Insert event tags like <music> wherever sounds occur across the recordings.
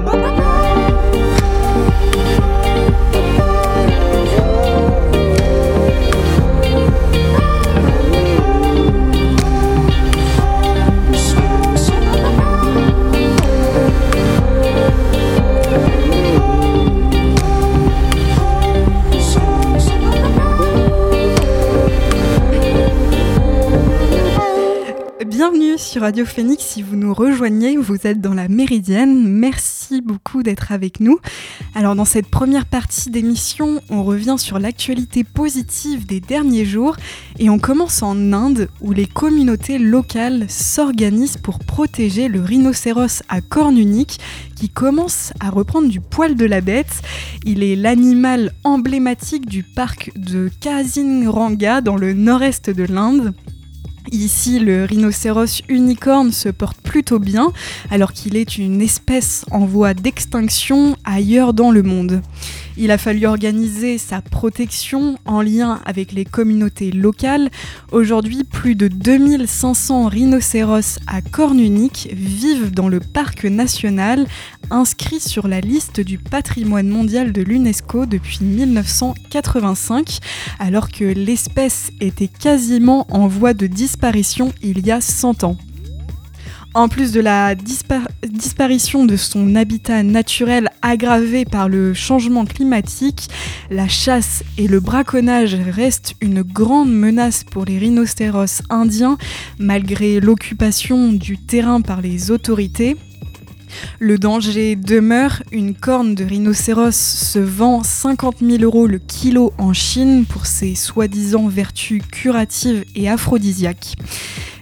Bye-bye. Radio Phoenix. Si vous nous rejoignez, vous êtes dans la Méridienne. Merci beaucoup d'être avec nous. Alors dans cette première partie d'émission, on revient sur l'actualité positive des derniers jours et on commence en Inde où les communautés locales s'organisent pour protéger le rhinocéros à corne unique qui commence à reprendre du poil de la bête. Il est l'animal emblématique du parc de Kaziranga dans le nord-est de l'Inde. Ici, le rhinocéros unicorne se porte plutôt bien, alors qu'il est une espèce en voie d'extinction ailleurs dans le monde. Il a fallu organiser sa protection en lien avec les communautés locales. Aujourd'hui, plus de 2500 rhinocéros à corne unique vivent dans le parc national, inscrit sur la liste du patrimoine mondial de l'UNESCO depuis 1985, alors que l'espèce était quasiment en voie de disparition il y a 100 ans. En plus de la disparition de son habitat naturel aggravé par le changement climatique, la chasse et le braconnage restent une grande menace pour les rhinocéros indiens malgré l'occupation du terrain par les autorités. Le danger demeure, une corne de rhinocéros se vend 50 000 euros le kilo en Chine pour ses soi-disant vertus curatives et aphrodisiaques.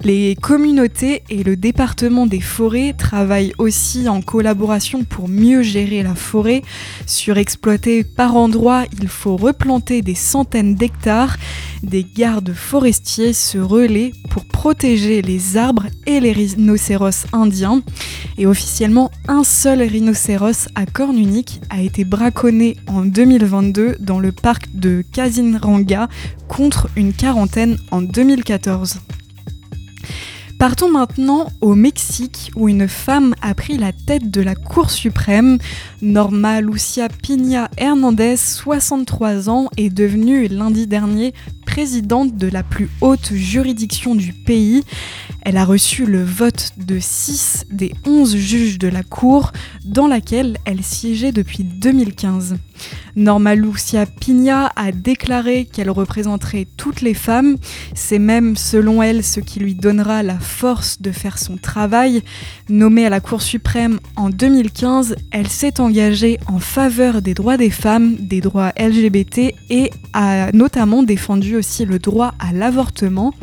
Les communautés et le département des forêts travaillent aussi en collaboration pour mieux gérer la forêt. Surexploitée par endroits, il faut replanter des centaines d'hectares. Des gardes forestiers se relaient pour protéger les arbres et les rhinocéros indiens. Et officiellement, un seul rhinocéros à corne unique a été braconné en 2022 dans le parc de Kaziranga contre une quarantaine en 2014. Partons maintenant au Mexique où une femme a pris la tête de la Cour suprême. Norma Lucia Piña Hernandez, 63 ans, est devenue lundi dernier présidente de la plus haute juridiction du pays. Elle a reçu le vote de 6 des 11 juges de la Cour, dans laquelle elle siégeait depuis 2015. Norma Lucia Pigna a déclaré qu'elle représenterait toutes les femmes. C'est même, selon elle, ce qui lui donnera la force de faire son travail. Nommée à la Cour suprême en 2015, elle s'est engagée en faveur des droits des femmes, des droits LGBT et a notamment défendu aussi le droit à l'avortement.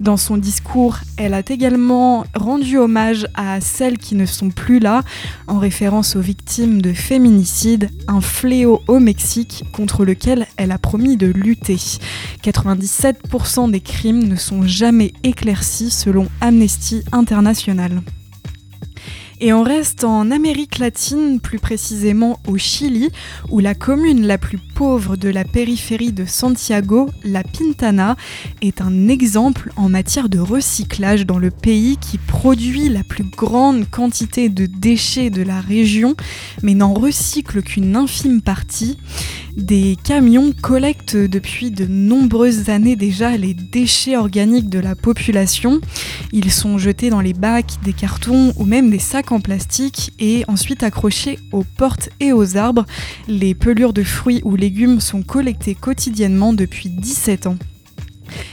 Dans son discours, elle a également rendu hommage à celles qui ne sont plus là, en référence aux victimes de féminicide, un fléau au Mexique contre lequel elle a promis de lutter. 97% des crimes ne sont jamais éclaircis selon Amnesty International. Et on reste en Amérique latine, plus précisément au Chili, où la commune la plus pauvre de la périphérie de Santiago, la Pintana, est un exemple en matière de recyclage dans le pays qui produit la plus grande quantité de déchets de la région, mais n'en recycle qu'une infime partie. Des camions collectent depuis de nombreuses années déjà les déchets organiques de la population. Ils sont jetés dans les bacs, des cartons ou même des sacs en plastique et ensuite accrochés aux portes et aux arbres. Les pelures de fruits ou légumes sont collectées quotidiennement depuis 17 ans.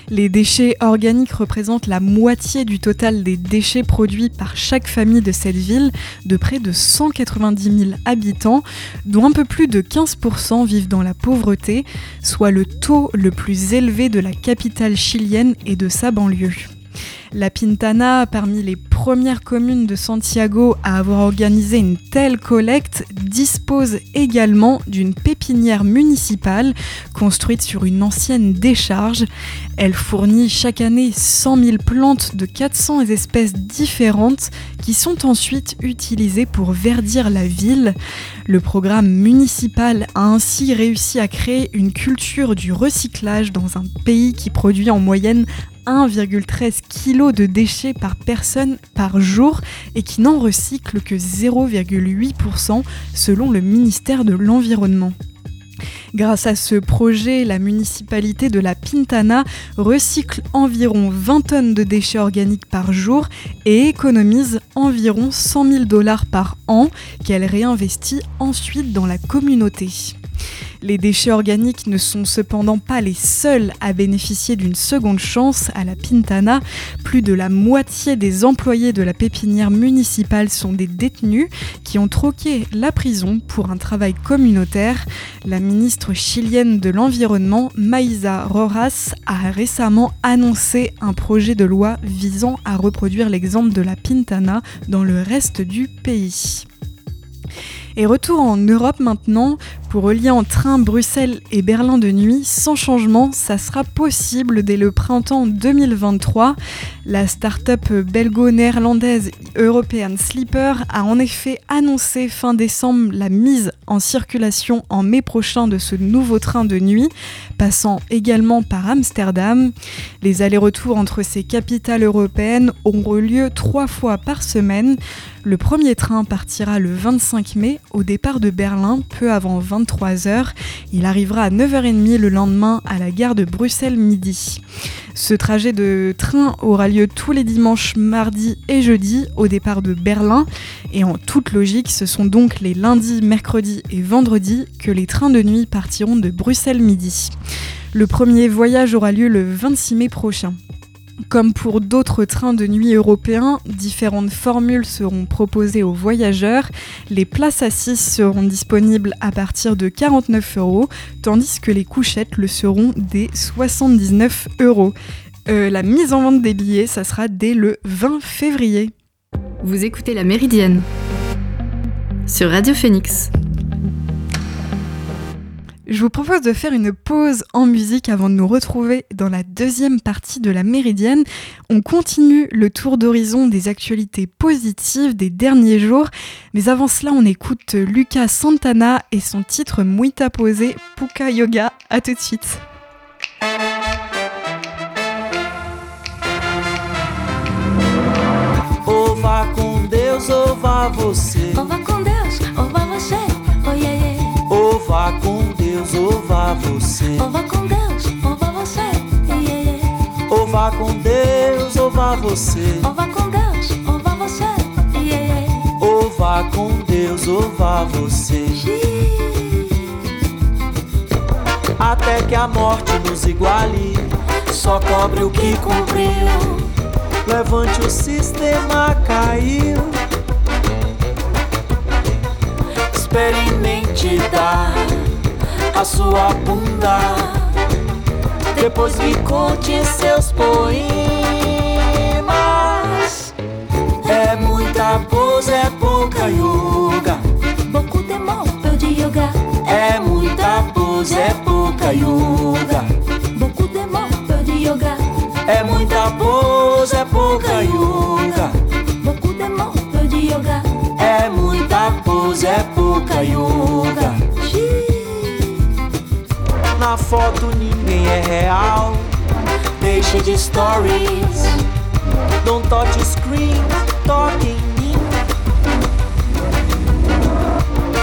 Les déchets organiques représentent la moitié du total des déchets produits par chaque famille de cette ville, de près de 190 000 habitants, dont un peu plus de 15% vivent dans la pauvreté, soit le taux le plus élevé de la capitale chilienne et de sa banlieue. La Pintana, parmi les premières communes de Santiago à avoir organisé une telle collecte, dispose également d'une pépinière municipale construite sur une ancienne décharge. Elle fournit chaque année 100 000 plantes de 400 espèces différentes qui sont ensuite utilisées pour verdir la ville. Le programme municipal a ainsi réussi à créer une culture du recyclage dans un pays qui produit en moyenne 1,13 de déchets par personne par jour et qui n'en recycle que 0,8% selon le ministère de l'Environnement. Grâce à ce projet, la municipalité de la Pintana recycle environ 20 tonnes de déchets organiques par jour et économise environ 100 000 dollars par an qu'elle réinvestit ensuite dans la communauté. Les déchets organiques ne sont cependant pas les seuls à bénéficier d'une seconde chance à la Pintana. Plus de la moitié des employés de la pépinière municipale sont des détenus qui ont troqué la prison pour un travail communautaire. La ministre chilienne de l'Environnement, Maïsa Roras, a récemment annoncé un projet de loi visant à reproduire l'exemple de la Pintana dans le reste du pays. Et retour en Europe maintenant, pour relier en train Bruxelles et Berlin de nuit, sans changement, ça sera possible dès le printemps 2023. La start-up belgo-néerlandaise European Sleeper a en effet annoncé fin décembre la mise en circulation en mai prochain de ce nouveau train de nuit, passant également par Amsterdam. Les allers-retours entre ces capitales européennes auront lieu trois fois par semaine. Le premier train partira le 25 mai au départ de Berlin, peu avant 23h. Il arrivera à 9h30 le lendemain à la gare de Bruxelles midi. Ce trajet de train aura lieu tous les dimanches, mardis et jeudis au départ de Berlin. Et en toute logique, ce sont donc les lundis, mercredis et vendredis que les trains de nuit partiront de Bruxelles midi. Le premier voyage aura lieu le 26 mai prochain. Comme pour d'autres trains de nuit européens, différentes formules seront proposées aux voyageurs. Les places assises seront disponibles à partir de 49 euros, tandis que les couchettes le seront dès 79 euros. Euh, la mise en vente des billets, ça sera dès le 20 février. Vous écoutez La Méridienne sur Radio Phoenix. Je vous propose de faire une pause en musique avant de nous retrouver dans la deuxième partie de la Méridienne. On continue le tour d'horizon des actualités positives des derniers jours, mais avant cela, on écoute Lucas Santana et son titre Muita Posé Puka Yoga. À tout de suite. com Deus, você. com Deus, você. com Deus, ouva você. Ouva com Deus, ouva você. Yeah, yeah. Ouva com Deus, ouva você. Ouva com Deus, ouva você. Yeah, yeah. Ouva com Deus, ouva você. Até que a morte nos iguale, só cobre o que cumpriu. Levante o sistema caiu. Experimente dar a sua bunda. Depois me conte seus poemas. É muita pose, é pouca yoga. Beaucoup de peu de yoga. É muita pose, é pouca yoga. Beaucoup de peu de yoga. É muita pose, é pouca yoga. Beaucoup de peu de yoga. É muita pose, é pouca yoga. Na foto ninguém é real. Deixe de stories. Don't touch screen, toque em mim.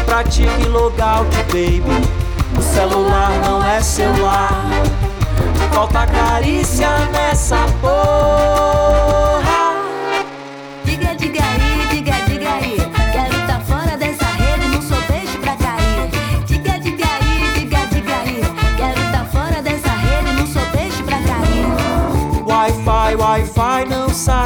Pratique logout, baby. O celular não é celular. Falta carícia nessa porra.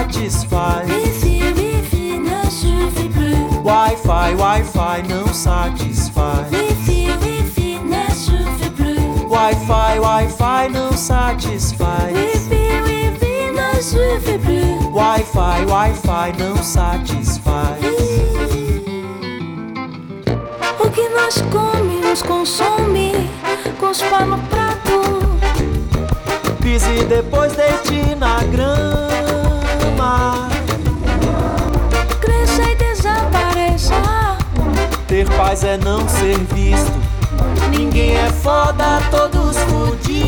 Satisfaz. Wifi, wifi ne suffit plus. Wi-Fi, Wi-Fi não satisfaz. Wifi, wifi ne suffit plus. Wi-Fi, Wi-Fi não satisfaz. Wifi, wifi ne suffit plus. Wi-Fi, Wi-Fi não satisfaz. O que nós come nos consome, cuspa no prato. Pise depois deite na grama. Paz é não ser visto. Ninguém é foda, todos fudidos.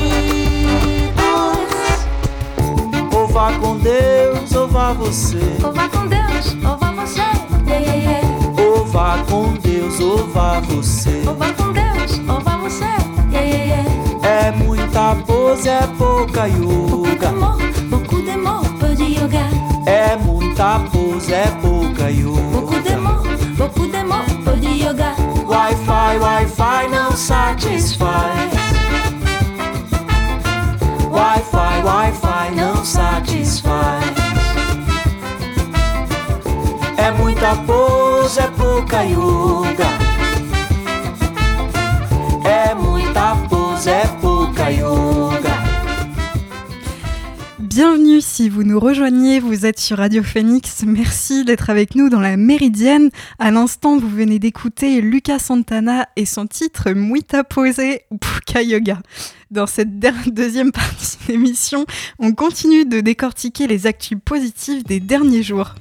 Ou vá com Deus, ou vá você. Ou vá com Deus, ou vá você. Yeah, yeah, yeah. Ou vá com Deus, ou vá você. Ou vá com Deus, ou vá você. É muita pose, é pouca yoga. d'amour, beaucoup d'amour, peu de yoga. É muita pose, é Wi-Fi, não satisfaz. Wi-Fi, Wi-Fi não satisfaz. É muita pose, é pouca yoga. É muita pose, é pouca yoga. Bienvenue si vous nous rejoignez, vous êtes sur Radio Phoenix. Merci d'être avec nous dans la Méridienne. À l'instant, vous venez d'écouter Lucas Santana et son titre Muita Pose Puka Yoga. Dans cette <laughs> deuxième partie d'émission, on continue de décortiquer les actus positives des derniers jours.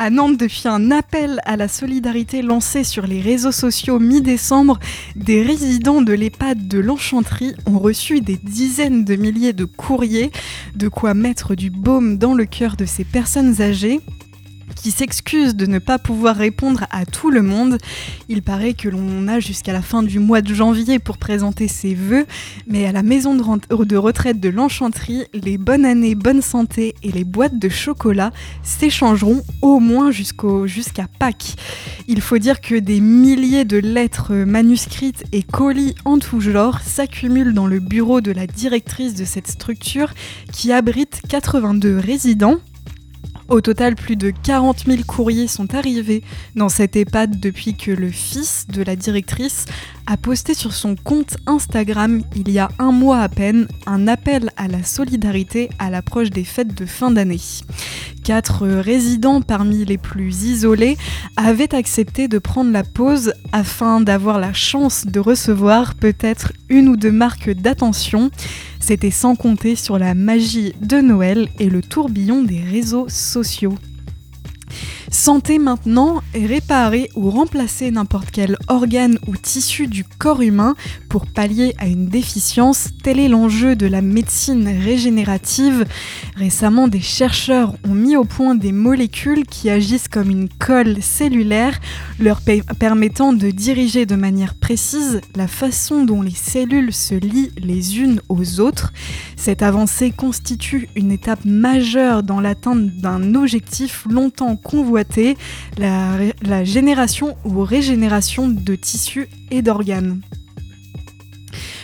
À Nantes, depuis un appel à la solidarité lancé sur les réseaux sociaux mi-décembre, des résidents de l'EHPAD de l'Enchanterie ont reçu des dizaines de milliers de courriers, de quoi mettre du baume dans le cœur de ces personnes âgées qui s'excusent de ne pas pouvoir répondre à tout le monde. Il paraît que l'on a jusqu'à la fin du mois de janvier pour présenter ses vœux, mais à la maison de, retraite de l'Enchanterie, les bonnes années, bonne santé et les boîtes de chocolat s'échangeront au moins jusqu'à Pâques. Il faut dire que des milliers de lettres manuscrites et colis en tout genre s'accumulent dans le bureau de la directrice de cette structure qui abrite 82 résidents. Au total, plus de 40 000 courriers sont arrivés dans cette EHPAD depuis que le fils de la directrice a posté sur son compte Instagram il y a un mois à peine un appel à la solidarité à l'approche des fêtes de fin d'année. Quatre résidents parmi les plus isolés avaient accepté de prendre la pause afin d'avoir la chance de recevoir peut-être une ou deux marques d'attention. C'était sans compter sur la magie de Noël et le tourbillon des réseaux sociaux. Santé maintenant, réparer ou remplacer n'importe quel organe ou tissu du corps humain pour pallier à une déficience, tel est l'enjeu de la médecine régénérative. Récemment, des chercheurs ont mis au point des molécules qui agissent comme une colle cellulaire, leur pe- permettant de diriger de manière précise la façon dont les cellules se lient les unes aux autres. Cette avancée constitue une étape majeure dans l'atteinte d'un objectif longtemps convoité, la, génération ou régénération de tissus et d'organes.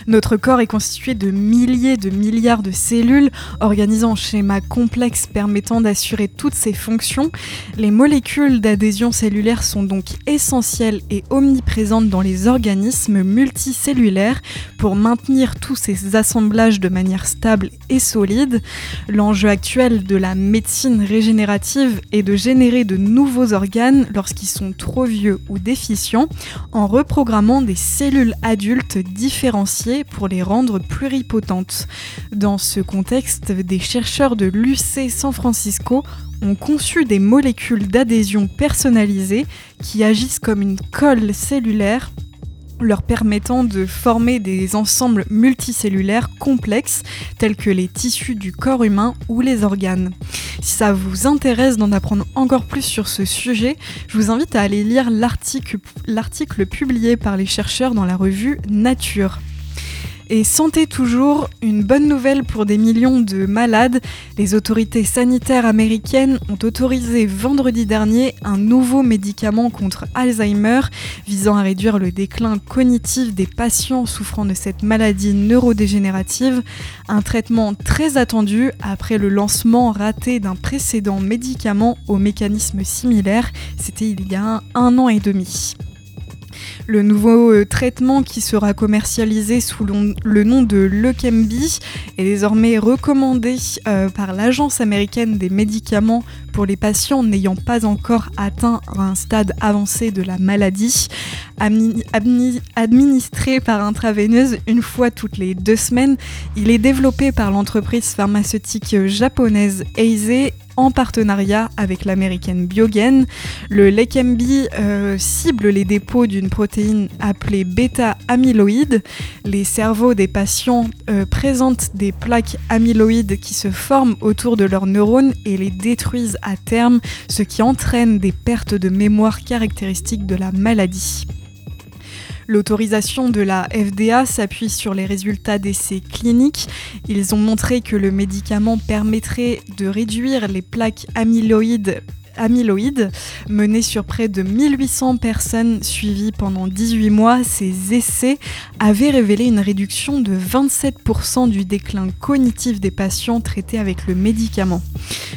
Notre corps est constitué de milliers de milliards de cellules organisant un schéma complexe permettant d'assurer toutes ces fonctions. Les molécules d'adhésion cellulaire sont donc essentielles et omniprésentes dans les organismes multicellulaires pour maintenir tous ces assemblages de manière stable et solide. L'enjeu actuel de la médecine régénérative est de générer de nouveaux organes lorsqu'ils sont trop vieux ou déficients en reprogrammant des cellules adultes différenciées pour les rendre pluripotentes. Dans ce contexte, des chercheurs de l'UC San Francisco ont conçu des molécules d'adhésion personnalisées qui agissent comme une colle cellulaire leur permettant de former des ensembles multicellulaires complexes tels que les tissus du corps humain ou les organes. Si ça vous intéresse d'en apprendre encore plus sur ce sujet, je vous invite à aller lire l'article publié par les chercheurs dans la revue Nature. Et santé toujours, une bonne nouvelle pour des millions de malades. Les autorités sanitaires américaines ont autorisé vendredi dernier un nouveau médicament contre Alzheimer visant à réduire le déclin cognitif des patients souffrant de cette maladie neurodégénérative. Un traitement très attendu après le lancement raté d'un précédent médicament au mécanisme similaire. C'était il y a un an et demi. Le nouveau euh, traitement qui sera commercialisé sous le, nom de Leqembi est désormais recommandé euh, par l'Agence américaine des médicaments pour les patients n'ayant pas encore atteint un stade avancé de la maladie, administré par intraveineuse une fois toutes les deux semaines. Il est développé par l'entreprise pharmaceutique japonaise Eisai en partenariat avec l'américaine Biogen. Le Leqembi euh, cible les dépôts d'une protéine appelée bêta-amyloïde. Les cerveaux des patients euh, présentent des plaques amyloïdes qui se forment autour de leurs neurones et les détruisent à terme, ce qui entraîne des pertes de mémoire caractéristiques de la maladie. L'autorisation de la FDA s'appuie sur les résultats d'essais cliniques. Ils ont montré que le médicament permettrait de réduire les plaques amyloïdes amyloïdes. Mené sur près de 1800 personnes suivies pendant 18 mois, ces essais avaient révélé une réduction de 27% du déclin cognitif des patients traités avec le médicament.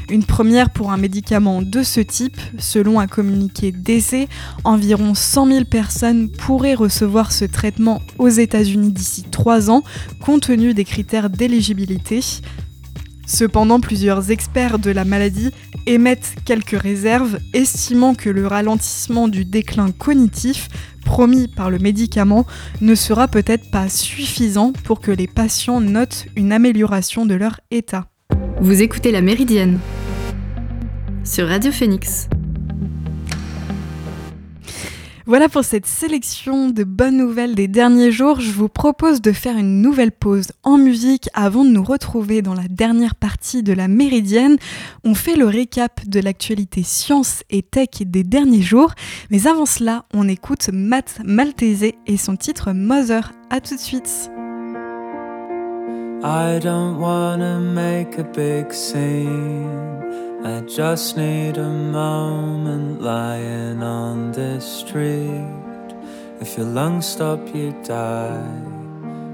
Une première pour un médicament de ce type, selon un communiqué d'essai, environ 100 000 personnes pourraient recevoir ce traitement aux États-Unis d'ici 3 ans, compte tenu des critères d'éligibilité. Cependant, plusieurs experts de la maladie émettent quelques réserves, estimant que le ralentissement du déclin cognitif promis par le médicament ne sera peut-être pas suffisant pour que les patients notent une amélioration de leur état. Vous écoutez La Méridienne sur Radio Phoenix. Voilà pour cette sélection de bonnes nouvelles des derniers jours. Je vous propose de faire une nouvelle pause en musique avant de nous retrouver dans la dernière partie de la Méridienne. On fait le récap de l'actualité science et tech des derniers jours. Mais avant cela, on écoute Matt Maltese et son titre Mother. A tout de suite. I just need a moment lying on this street. If your lungs stop, you die.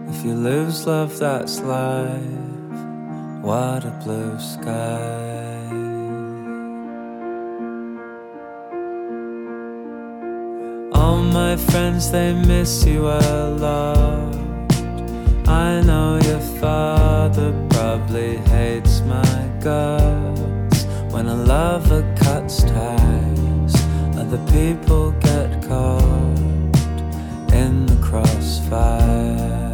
If you lose love, that's life. What a blue sky. All my friends, they miss you a lot. I know your father probably hates my guts when a lover cuts ties. Other people get caught in the crossfire.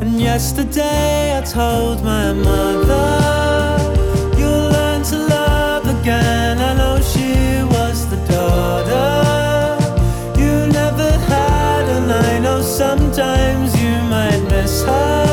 And yesterday I told my mother, You'll learn to love again. I know she was the daughter you never had, and I know sometimes you might miss her.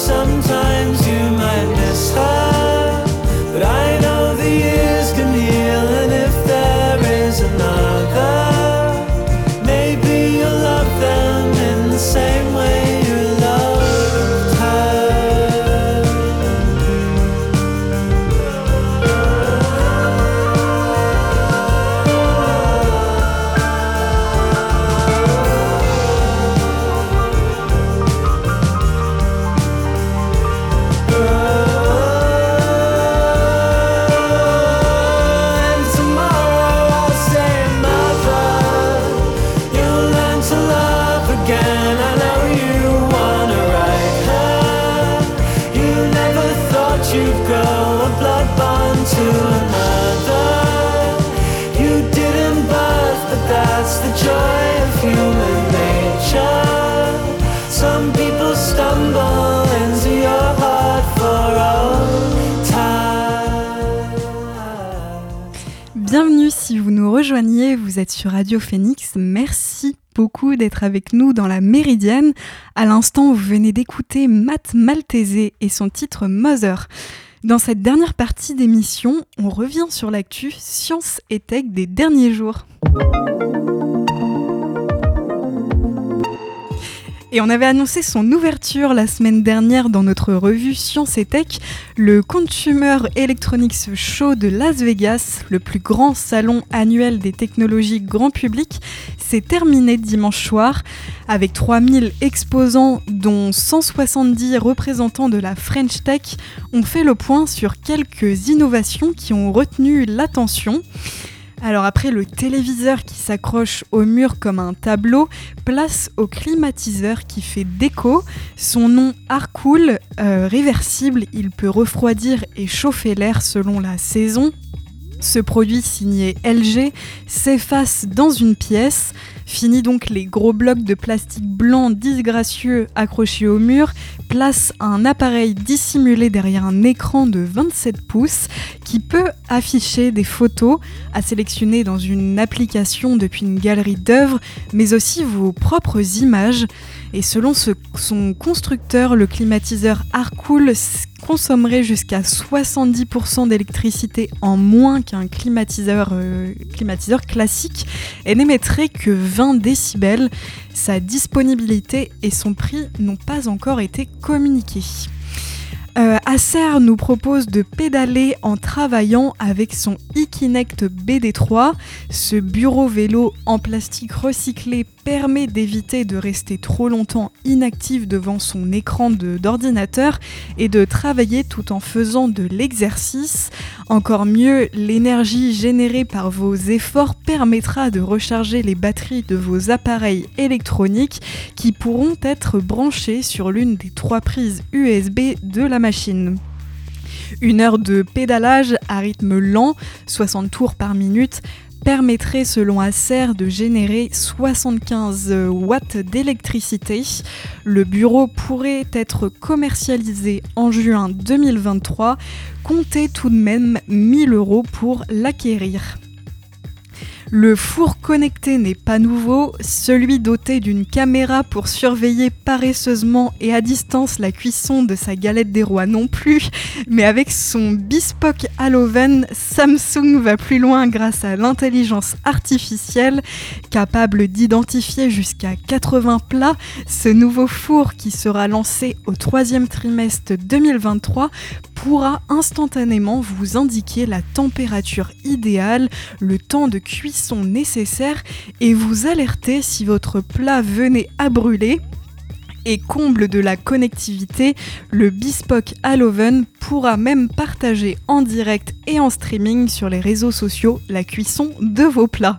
Sometimes Bienvenue si vous nous rejoignez, vous êtes sur Radio Phoenix. Merci beaucoup d'être avec nous dans la Méridienne. À l'instant, vous venez d'écouter Matt Maltese et son titre Mother. Dans cette dernière partie d'émission, on revient sur l'actu science et tech des derniers jours. Et on avait annoncé son ouverture la semaine dernière dans notre revue Science et Tech, le Consumer Electronics Show de Las Vegas, le plus grand salon annuel des technologies grand public, s'est terminé dimanche soir avec 3000 exposants dont 170 représentants de la French Tech ont fait le point sur quelques innovations qui ont retenu l'attention. Alors après le téléviseur qui s'accroche au mur comme un tableau, place au climatiseur qui fait déco. Son nom Arcool, euh, réversible, il peut refroidir et chauffer l'air selon la saison. Ce produit signé LG s'efface dans une pièce. Fini donc les gros blocs de plastique blanc disgracieux accrochés au mur, place un appareil dissimulé derrière un écran de 27 pouces qui peut afficher des photos à sélectionner dans une application depuis une galerie d'œuvres, mais aussi vos propres images. Et selon son constructeur, le climatiseur Arcool consommerait jusqu'à 70% d'électricité en moins qu'un climatiseur, euh, classique et n'émettrait que 20 décibels. Sa disponibilité et son prix n'ont pas encore été communiqués. Euh, Acer nous propose de pédaler en travaillant avec son Ekinect BD3. Ce bureau vélo en plastique recyclé permet d'éviter de rester trop longtemps inactif devant son écran d'ordinateur et de travailler tout en faisant de l'exercice. Encore mieux, l'énergie générée par vos efforts permettra de recharger les batteries de vos appareils électroniques qui pourront être branchés sur l'une des trois prises USB de la machine. Une heure de pédalage à rythme lent, 60 tours par minute, permettrait selon Acer de générer 75 watts d'électricité. Le bureau pourrait être commercialisé en juin 2023. Comptez tout de même 1000 euros pour l'acquérir. Le four connecté n'est pas nouveau, celui doté d'une caméra pour surveiller paresseusement et à distance la cuisson de sa galette des rois non plus, mais avec son bespoke à Samsung va plus loin grâce à l'intelligence artificielle, capable d'identifier jusqu'à 80 plats. Ce nouveau four qui sera lancé au troisième trimestre 2023 pourra instantanément vous indiquer la température idéale, le temps de cuisson nécessaire et vous alerter si votre plat venait à brûler. Et comble de la connectivité, le Bespoke à l'oven pourra même partager en direct et en streaming sur les réseaux sociaux la cuisson de vos plats.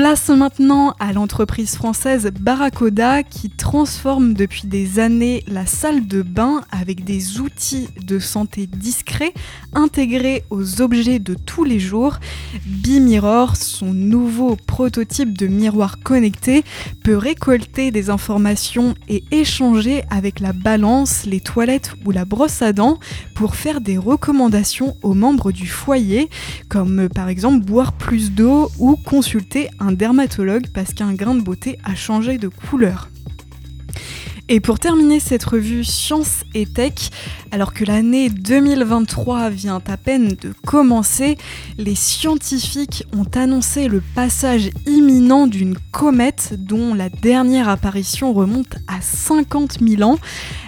Place maintenant à l'entreprise française Barracoda qui transforme depuis des années la salle de bain avec des outils de santé discrets intégrés aux objets de tous les jours. B-Mirror, son nouveau prototype de miroir connecté, peut récolter des informations et échanger avec la balance, les toilettes ou la brosse à dents pour faire des recommandations aux membres du foyer, comme par exemple boire plus d'eau ou consulter un dermatologue parce qu'un grain de beauté a changé de couleur. Et pour terminer cette revue Science et Tech, alors que l'année 2023 vient à peine de commencer, les scientifiques ont annoncé le passage imminent d'une comète dont la dernière apparition remonte à 50 000 ans.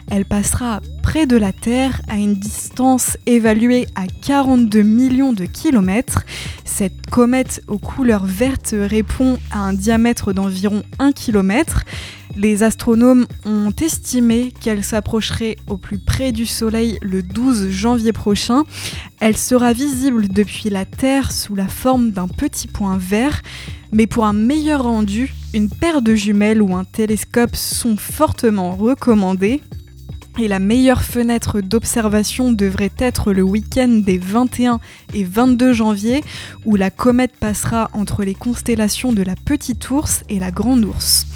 Elle passera près de la Terre à une distance évaluée à 42 millions de kilomètres. Cette comète aux couleurs vertes répond à un diamètre d'environ 1 km. Les astronomes ont estimé qu'elle s'approcherait au plus près du Soleil le 12 janvier prochain. Elle sera visible depuis la Terre sous la forme d'un petit point vert. Mais pour un meilleur rendu, une paire de jumelles ou un télescope sont fortement recommandés. Et la meilleure fenêtre d'observation devrait être le week-end des 21 et 22 janvier, où la comète passera entre les constellations de la Petite Ourse et la Grande Ourse.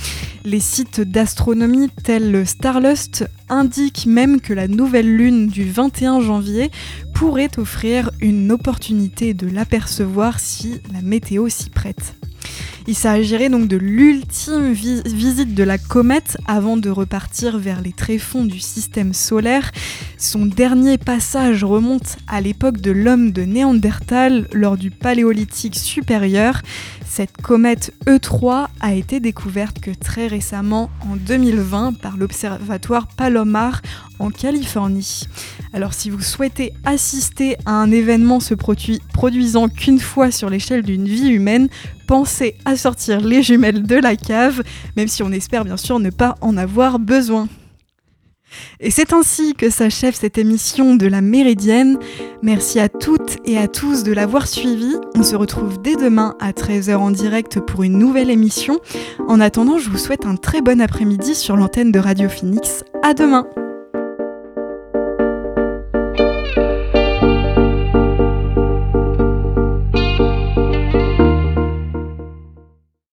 Les sites d'astronomie tels Starlust indiquent même que la nouvelle lune du 21 janvier pourrait offrir une opportunité de l'apercevoir si la météo s'y prête. Il s'agirait donc de l'ultime visite de la comète avant de repartir vers les tréfonds du système solaire. Son dernier passage remonte à l'époque de l'homme de Néandertal lors du Paléolithique supérieur. Cette comète E3 a été découverte que très récemment en 2020 par l'observatoire Palomar en Californie. Alors si vous souhaitez assister à un événement se produisant qu'une fois sur l'échelle d'une vie humaine, pensez à sortir les jumelles de la cave, même si on espère bien sûr ne pas en avoir besoin. Et c'est ainsi que s'achève cette émission de la Méridienne. Merci à toutes et à tous de l'avoir suivi. On se retrouve dès demain à 13h en direct pour une nouvelle émission. En attendant, je vous souhaite un très bon après-midi sur l'antenne de Radio Phoenix. À demain!